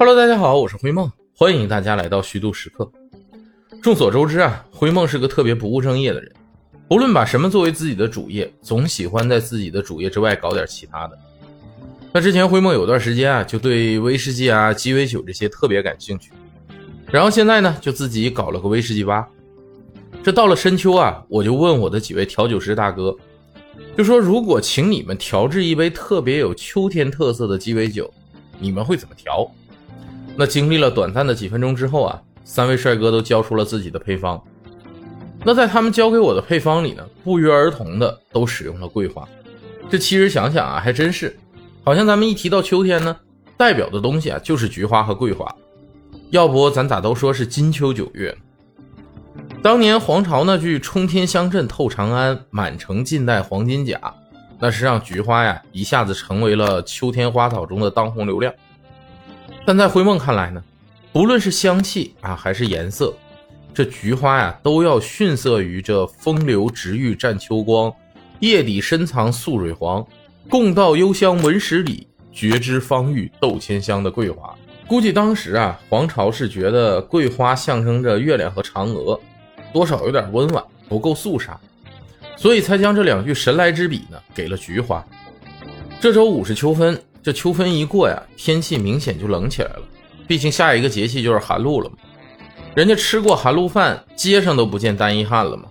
Hello，大家好，我是灰梦，欢迎大家来到虚度时刻。众所周知啊，灰梦是个特别不务正业的人，不论把什么作为自己的主业，总喜欢在自己的主业之外搞点其他的。那之前灰梦有段时间啊，就对威士忌啊、鸡尾酒这些特别感兴趣，然后现在呢，就自己搞了个威士忌吧。这到了深秋啊，我就问我的几位调酒师大哥，就说如果请你们调制一杯特别有秋天特色的鸡尾酒，你们会怎么调？那经历了短暂的几分钟之后啊，三位帅哥都交出了自己的配方。那在他们交给我的配方里呢，不约而同的都使用了桂花。这其实想想啊，还真是，好像咱们一提到秋天呢，代表的东西啊就是菊花和桂花。要不咱咋都说是金秋九月？当年黄巢那句“冲天香阵透长安，满城尽带黄金甲”，那是让菊花呀一下子成为了秋天花草中的当红流量。但在灰梦看来呢，不论是香气啊，还是颜色，这菊花呀，都要逊色于这风流直欲占秋光，叶底深藏素蕊黄，共道幽香闻十里，绝知芳郁斗千香的桂花。估计当时啊，黄巢是觉得桂花象征着月亮和嫦娥，多少有点温婉，不够肃杀，所以才将这两句神来之笔呢，给了菊花。这周五是秋分。这秋分一过呀，天气明显就冷起来了。毕竟下一个节气就是寒露了嘛。人家吃过寒露饭，街上都不见单衣汉了嘛。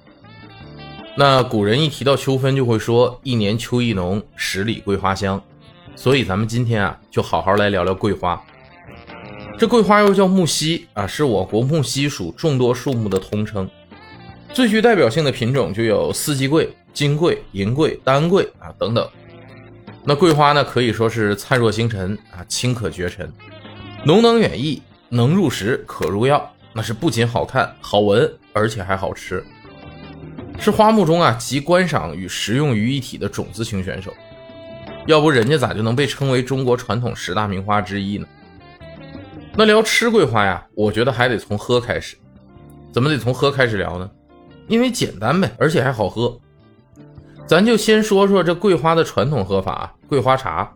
那古人一提到秋分，就会说“一年秋意浓，十里桂花香”。所以咱们今天啊，就好好来聊聊桂花。这桂花又叫木樨啊，是我国木樨属众多树木的通称。最具代表性的品种就有四季桂、金桂、银桂、丹桂啊等等。那桂花呢，可以说是灿若星辰啊，清可绝尘，浓能远溢，能入食，可入药。那是不仅好看、好闻，而且还好吃，是花木中啊集观赏与食用于一体的种子型选手。要不人家咋就能被称为中国传统十大名花之一呢？那聊吃桂花呀，我觉得还得从喝开始。怎么得从喝开始聊呢？因为简单呗，而且还好喝。咱就先说说这桂花的传统喝法，桂花茶。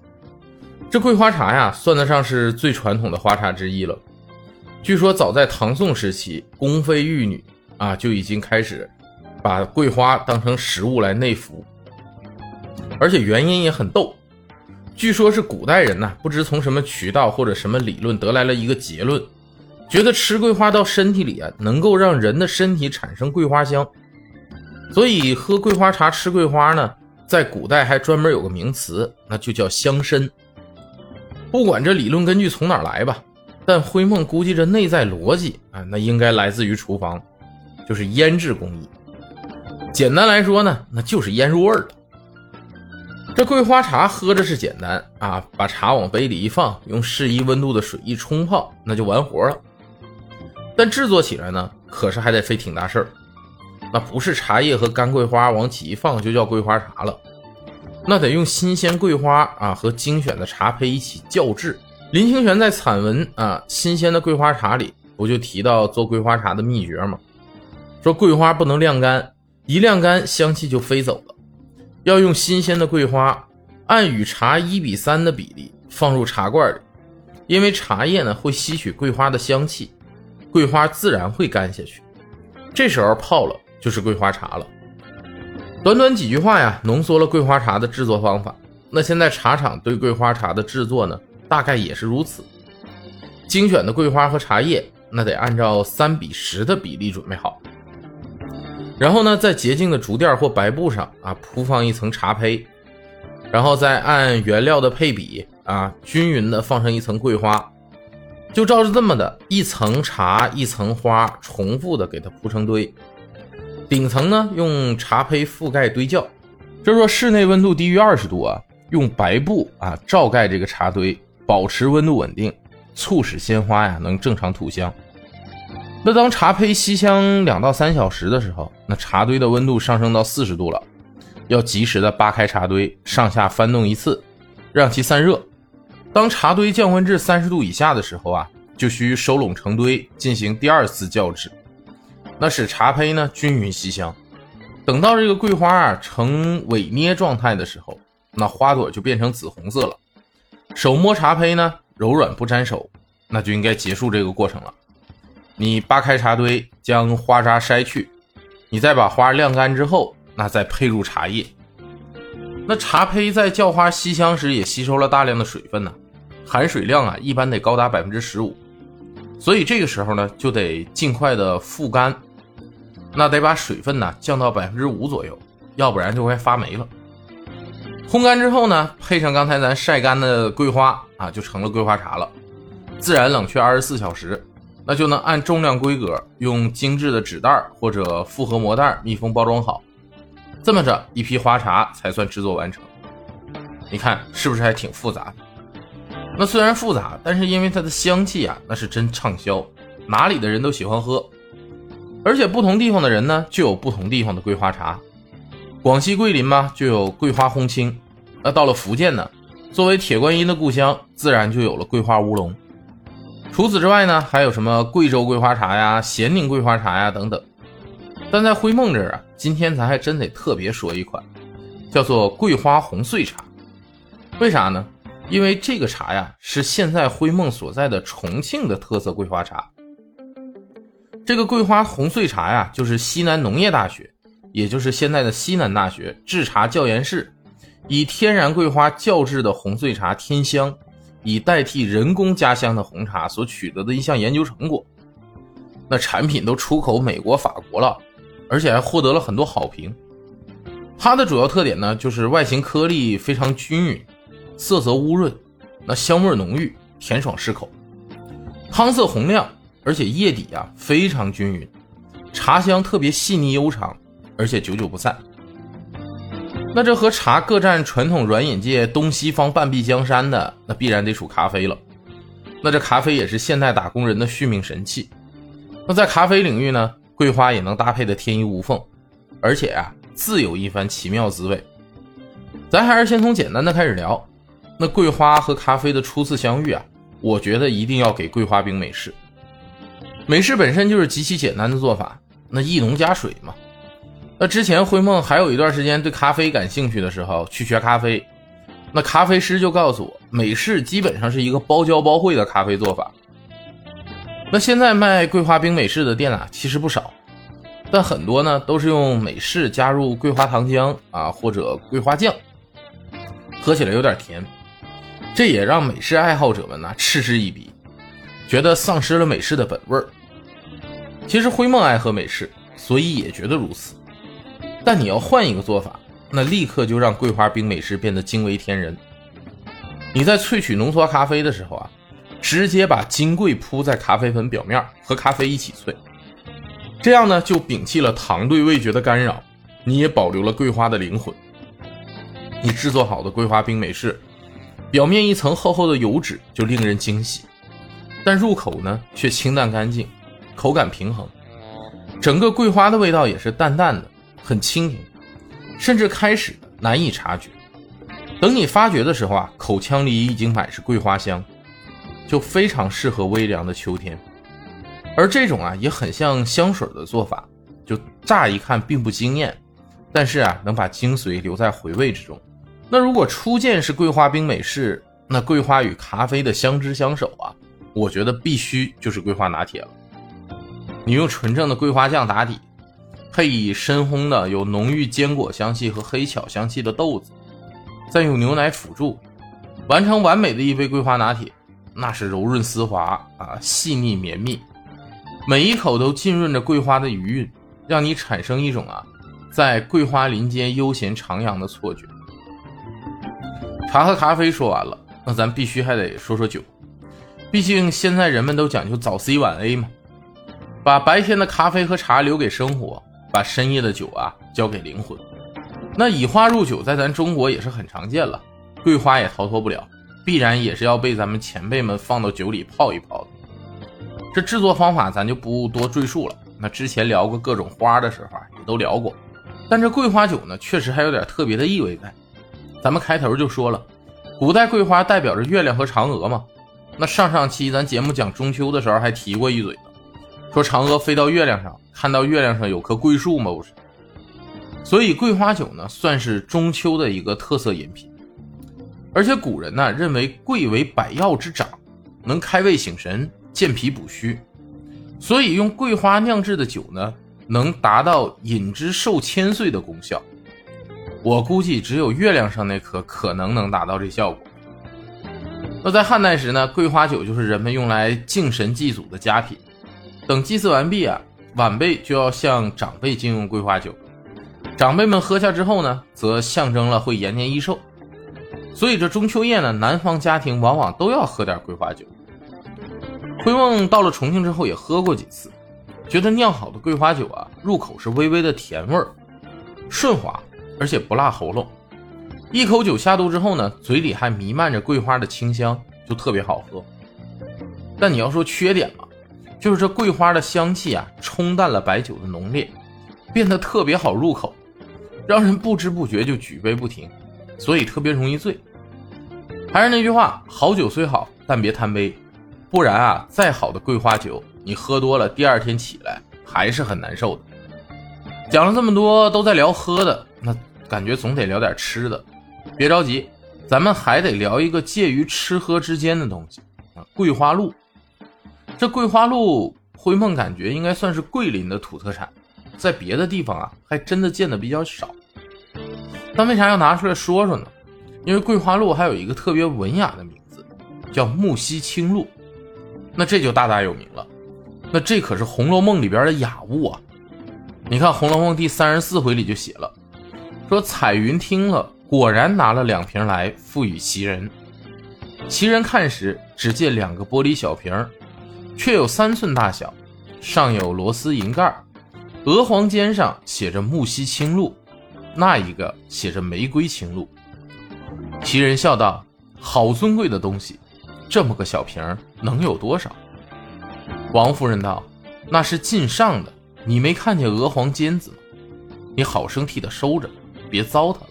这桂花茶呀，算得上是最传统的花茶之一了。据说早在唐宋时期，宫妃玉女啊就已经开始把桂花当成食物来内服，而且原因也很逗。据说是古代人呐，不知从什么渠道或者什么理论得来了一个结论，觉得吃桂花到身体里啊，能够让人的身体产生桂花香。所以喝桂花茶吃桂花呢，在古代还专门有个名词，那就叫香参。不管这理论根据从哪来吧，但灰梦估计这内在逻辑啊，那应该来自于厨房，就是腌制工艺。简单来说呢，那就是腌入味儿了。这桂花茶喝着是简单啊，把茶往杯里一放，用适宜温度的水一冲泡，那就完活了。但制作起来呢，可是还得费挺大事儿。那不是茶叶和干桂花往起一放就叫桂花茶了，那得用新鲜桂花啊和精选的茶胚一起校制。林清玄在散文啊《新鲜的桂花茶》里不就提到做桂花茶的秘诀吗？说桂花不能晾干，一晾干香气就飞走了。要用新鲜的桂花，按与茶一比三的比例放入茶罐里，因为茶叶呢会吸取桂花的香气，桂花自然会干下去。这时候泡了。就是桂花茶了。短短几句话呀，浓缩了桂花茶的制作方法。那现在茶厂对桂花茶的制作呢，大概也是如此。精选的桂花和茶叶，那得按照三比十的比例准备好。然后呢，在洁净的竹垫或白布上啊，铺放一层茶胚，然后再按原料的配比啊，均匀的放上一层桂花，就照着这么的一层茶一层花，重复的给它铺成堆。顶层呢，用茶胚覆盖堆窖。就说室内温度低于二十度啊，用白布啊罩盖这个茶堆，保持温度稳定，促使鲜花呀能正常吐香。那当茶胚吸香两到三小时的时候，那茶堆的温度上升到四十度了，要及时的扒开茶堆，上下翻动一次，让其散热。当茶堆降温至三十度以下的时候啊，就需收拢成堆，进行第二次校制。那使茶胚呢均匀吸香，等到这个桂花啊呈萎蔫状态的时候，那花朵就变成紫红色了。手摸茶胚呢柔软不沾手，那就应该结束这个过程了。你扒开茶堆，将花渣筛去，你再把花晾干之后，那再配入茶叶。那茶胚在叫花吸香时也吸收了大量的水分呢，含水量啊一般得高达百分之十五，所以这个时候呢就得尽快的复干，那得把水分呢降到百分之五左右，要不然就会发霉了。烘干之后呢，配上刚才咱晒干的桂花啊，就成了桂花茶了。自然冷却二十四小时，那就能按重量规格用精致的纸袋或者复合膜袋密封包装好。这么着，一批花茶才算制作完成。你看是不是还挺复杂的？那虽然复杂，但是因为它的香气啊，那是真畅销，哪里的人都喜欢喝。而且不同地方的人呢，就有不同地方的桂花茶。广西桂林嘛，就有桂花烘青。那到了福建呢，作为铁观音的故乡，自然就有了桂花乌龙。除此之外呢，还有什么贵州桂花茶呀、咸宁桂花茶呀等等。但在灰梦这儿啊，今天咱还真得特别说一款，叫做桂花红穗茶。为啥呢？因为这个茶呀，是现在灰梦所在的重庆的特色桂花茶。这个桂花红穗茶呀，就是西南农业大学，也就是现在的西南大学制茶教研室，以天然桂花校制的红穗茶天香，以代替人工加香的红茶所取得的一项研究成果。那产品都出口美国、法国了。而且还获得了很多好评。它的主要特点呢，就是外形颗粒非常均匀，色泽乌润，那香味浓郁，甜爽适口，汤色红亮，而且叶底啊非常均匀，茶香特别细腻悠长，而且久久不散。那这和茶各占传统软饮界东西方半壁江山的，那必然得数咖啡了。那这咖啡也是现代打工人的续命神器。那在咖啡领域呢？桂花也能搭配的天衣无缝，而且啊，自有一番奇妙滋味。咱还是先从简单的开始聊。那桂花和咖啡的初次相遇啊，我觉得一定要给桂花冰美式。美式本身就是极其简单的做法，那一浓加水嘛。那之前灰梦还有一段时间对咖啡感兴趣的时候，去学咖啡，那咖啡师就告诉我，美式基本上是一个包教包会的咖啡做法。那现在卖桂花冰美式的店啊，其实不少，但很多呢都是用美式加入桂花糖浆啊或者桂花酱，喝起来有点甜，这也让美式爱好者们呢嗤之以鼻，觉得丧失了美式的本味儿。其实灰梦爱喝美式，所以也觉得如此。但你要换一个做法，那立刻就让桂花冰美式变得惊为天人。你在萃取浓缩咖啡的时候啊。直接把金桂铺在咖啡粉表面，和咖啡一起萃，这样呢就摒弃了糖对味觉的干扰，你也保留了桂花的灵魂。你制作好的桂花冰美式，表面一层厚厚的油脂就令人惊喜，但入口呢却清淡干净，口感平衡，整个桂花的味道也是淡淡的，很清甜，甚至开始难以察觉，等你发觉的时候啊，口腔里已经满是桂花香。就非常适合微凉的秋天，而这种啊也很像香水的做法，就乍一看并不惊艳，但是啊能把精髓留在回味之中。那如果初见是桂花冰美式，那桂花与咖啡的相知相守啊，我觉得必须就是桂花拿铁了。你用纯正的桂花酱打底，配以深烘的有浓郁坚果香气和黑巧香气的豆子，再用牛奶辅助，完成完美的一杯桂花拿铁。那是柔润丝滑啊，细腻绵密，每一口都浸润着桂花的余韵，让你产生一种啊，在桂花林间悠闲徜徉的错觉。茶和咖啡说完了，那咱必须还得说说酒，毕竟现在人们都讲究早 C 晚 A 嘛，把白天的咖啡和茶留给生活，把深夜的酒啊交给灵魂。那以花入酒在咱中国也是很常见了，桂花也逃脱不了。必然也是要被咱们前辈们放到酒里泡一泡的。这制作方法咱就不多赘述了。那之前聊过各种花的时候啊，也都聊过。但这桂花酒呢，确实还有点特别的意味在。咱们开头就说了，古代桂花代表着月亮和嫦娥嘛。那上上期咱节目讲中秋的时候还提过一嘴呢，说嫦娥飞到月亮上，看到月亮上有棵桂树嘛，不是？所以桂花酒呢，算是中秋的一个特色饮品。而且古人呢认为桂为百药之长，能开胃醒神、健脾补虚，所以用桂花酿制的酒呢，能达到饮之寿千岁的功效。我估计只有月亮上那颗可能能达到这效果。那在汉代时呢，桂花酒就是人们用来敬神祭祖的佳品。等祭祀完毕啊，晚辈就要向长辈敬用桂花酒。长辈们喝下之后呢，则象征了会延年益寿。所以这中秋夜呢，南方家庭往往都要喝点桂花酒。灰梦到了重庆之后也喝过几次，觉得酿好的桂花酒啊，入口是微微的甜味儿，顺滑，而且不辣喉咙。一口酒下肚之后呢，嘴里还弥漫着桂花的清香，就特别好喝。但你要说缺点嘛，就是这桂花的香气啊，冲淡了白酒的浓烈，变得特别好入口，让人不知不觉就举杯不停，所以特别容易醉。还是那句话，好酒虽好，但别贪杯，不然啊，再好的桂花酒，你喝多了，第二天起来还是很难受的。讲了这么多，都在聊喝的，那感觉总得聊点吃的。别着急，咱们还得聊一个介于吃喝之间的东西啊，桂花露。这桂花露，灰梦感觉应该算是桂林的土特产，在别的地方啊，还真的见的比较少。但为啥要拿出来说说呢？因为桂花露还有一个特别文雅的名字，叫木樨青露，那这就大大有名了。那这可是《红楼梦》里边的雅物啊！你看《红楼梦》第三十四回里就写了，说彩云听了，果然拿了两瓶来付与袭人。袭人看时，只见两个玻璃小瓶却有三寸大小，上有螺丝银盖，鹅黄尖上写着木樨青露，那一个写着玫瑰青露。袭人笑道：“好尊贵的东西，这么个小瓶能有多少？”王夫人道：“那是进上的，你没看见鹅黄尖子吗？你好生替他收着，别糟蹋了。”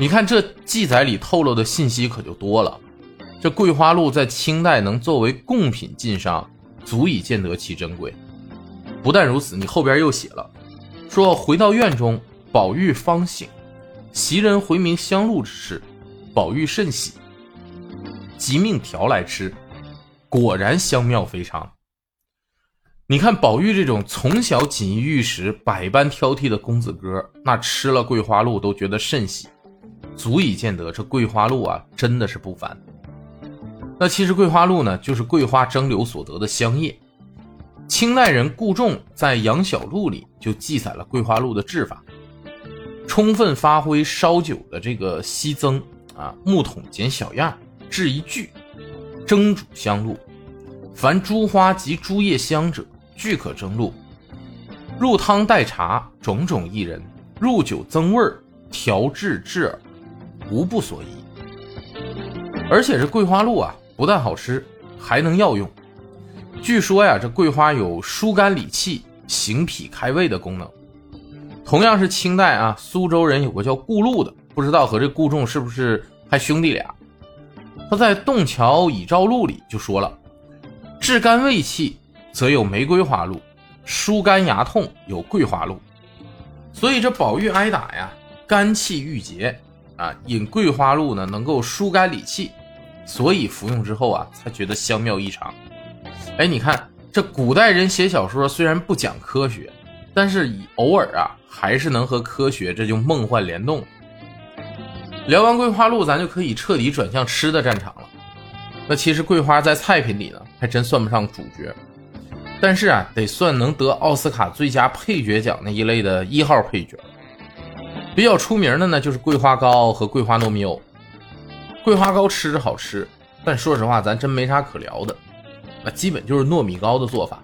你看这记载里透露的信息可就多了。这桂花露在清代能作为贡品进商，足以见得其珍贵。不但如此，你后边又写了，说回到院中，宝玉方醒，袭人回明香露之事，宝玉甚喜，即命调来吃，果然香妙非常。你看宝玉这种从小锦衣玉食、百般挑剔的公子哥，那吃了桂花露都觉得甚喜，足以见得这桂花露啊，真的是不凡。那其实桂花露呢，就是桂花蒸馏所得的香液。清代人顾仲在《杨小录》里就记载了桂花露的制法：充分发挥烧酒的这个稀增啊，木桶剪小样，制一具，蒸煮香露。凡诸花及诸叶香者，俱可蒸露。入汤代茶，种种薏仁，入酒增味儿，调制制耳，无不所宜。而且这桂花露啊。不但好吃，还能药用。据说呀，这桂花有疏肝理气、行脾开胃的功能。同样是清代啊，苏州人有个叫顾禄的，不知道和这顾仲是不是还兄弟俩。他在《洞桥乙照录》里就说了：治肝胃气，则有玫瑰花露；疏肝牙痛，有桂花露。所以这宝玉挨打呀，肝气郁结啊，饮桂花露呢，能够疏肝理气。所以服用之后啊，才觉得香妙异常。哎，你看这古代人写小说虽然不讲科学，但是以偶尔啊，还是能和科学这就梦幻联动。聊完桂花露，咱就可以彻底转向吃的战场了。那其实桂花在菜品里呢，还真算不上主角，但是啊，得算能得奥斯卡最佳配角奖那一类的一号配角。比较出名的呢，就是桂花糕和桂花糯米藕。桂花糕吃着好吃，但说实话，咱真没啥可聊的。那基本就是糯米糕的做法，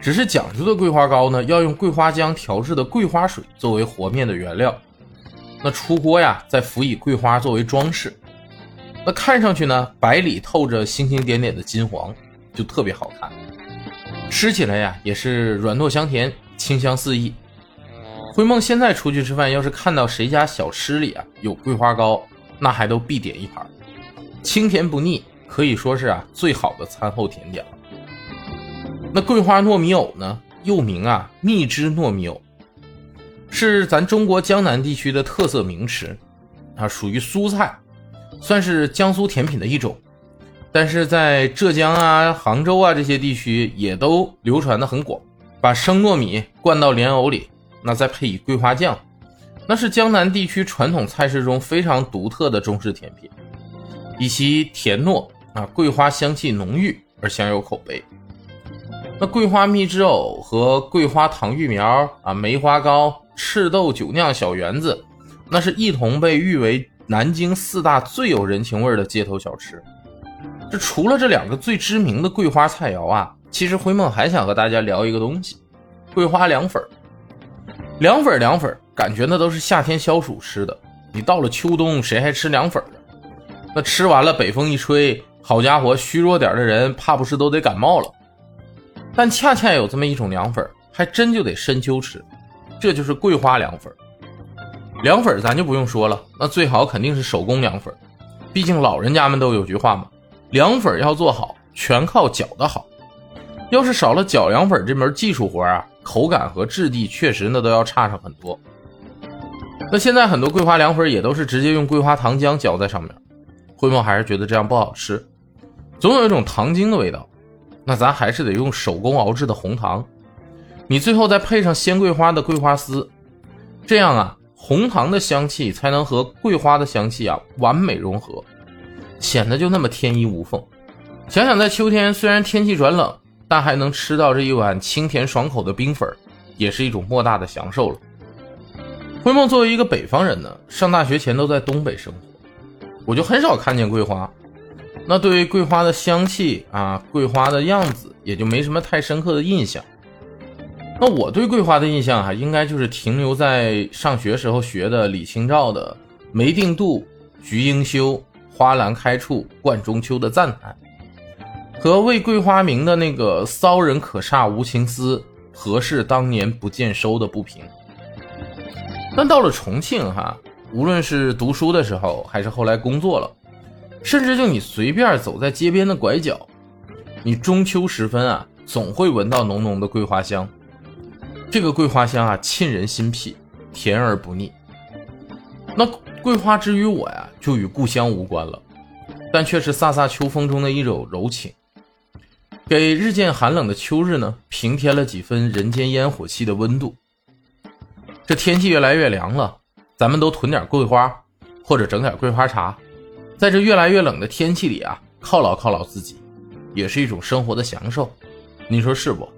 只是讲究的桂花糕呢，要用桂花浆调制的桂花水作为和面的原料。那出锅呀，再辅以桂花作为装饰。那看上去呢，白里透着星星点点的金黄，就特别好看。吃起来呀，也是软糯香甜，清香四溢。灰梦现在出去吃饭，要是看到谁家小吃里啊有桂花糕，那还都必点一盘。清甜不腻，可以说是啊最好的餐后甜点了。那桂花糯米藕呢，又名啊蜜汁糯米藕，是咱中国江南地区的特色名吃，啊属于蔬菜，算是江苏甜品的一种。但是在浙江啊、杭州啊这些地区也都流传的很广。把生糯米灌到莲藕里，那再配以桂花酱，那是江南地区传统菜式中非常独特的中式甜品，以其甜糯啊、桂花香气浓郁而享有口碑。那桂花蜜汁藕和桂花糖芋苗啊、梅花糕、赤豆酒酿小圆子，那是一同被誉为南京四大最有人情味的街头小吃。这除了这两个最知名的桂花菜肴啊。其实灰梦还想和大家聊一个东西，桂花凉粉儿凉粉凉粉感觉那都是夏天消暑吃的。你到了秋冬，谁还吃凉粉？那吃完了，北风一吹，好家伙，虚弱点的人怕不是都得感冒了。但恰恰有这么一种凉粉还真就得深秋吃，这就是桂花凉粉凉粉咱就不用说了，那最好肯定是手工凉粉毕竟老人家们都有句话嘛，凉粉要做好，全靠搅的好。要是少了搅凉粉这门技术活啊，口感和质地确实那都要差上很多。那现在很多桂花凉粉也都是直接用桂花糖浆浇在上面，灰梦还是觉得这样不好吃，总有一种糖精的味道。那咱还是得用手工熬制的红糖，你最后再配上鲜桂花的桂花丝，这样啊，红糖的香气才能和桂花的香气啊完美融合，显得就那么天衣无缝。想想在秋天，虽然天气转冷。但还能吃到这一碗清甜爽口的冰粉，也是一种莫大的享受了。灰梦作为一个北方人呢，上大学前都在东北生活，我就很少看见桂花。那对于桂花的香气啊，桂花的样子，也就没什么太深刻的印象。那我对桂花的印象啊，应该就是停留在上学时候学的李清照的“梅定杜，菊应羞，花兰开处冠中秋”的赞叹。和为桂花名的那个骚人可煞无情思，何事当年不见收的不平。但到了重庆哈，无论是读书的时候，还是后来工作了，甚至就你随便走在街边的拐角，你中秋时分啊，总会闻到浓浓的桂花香。这个桂花香啊，沁人心脾，甜而不腻。那桂花之于我呀，就与故乡无关了，但却是飒飒秋风中的一种柔情。给日渐寒冷的秋日呢，平添了几分人间烟火气的温度。这天气越来越凉了，咱们都囤点桂花，或者整点桂花茶，在这越来越冷的天气里啊，犒劳犒劳自己，也是一种生活的享受。你说是不？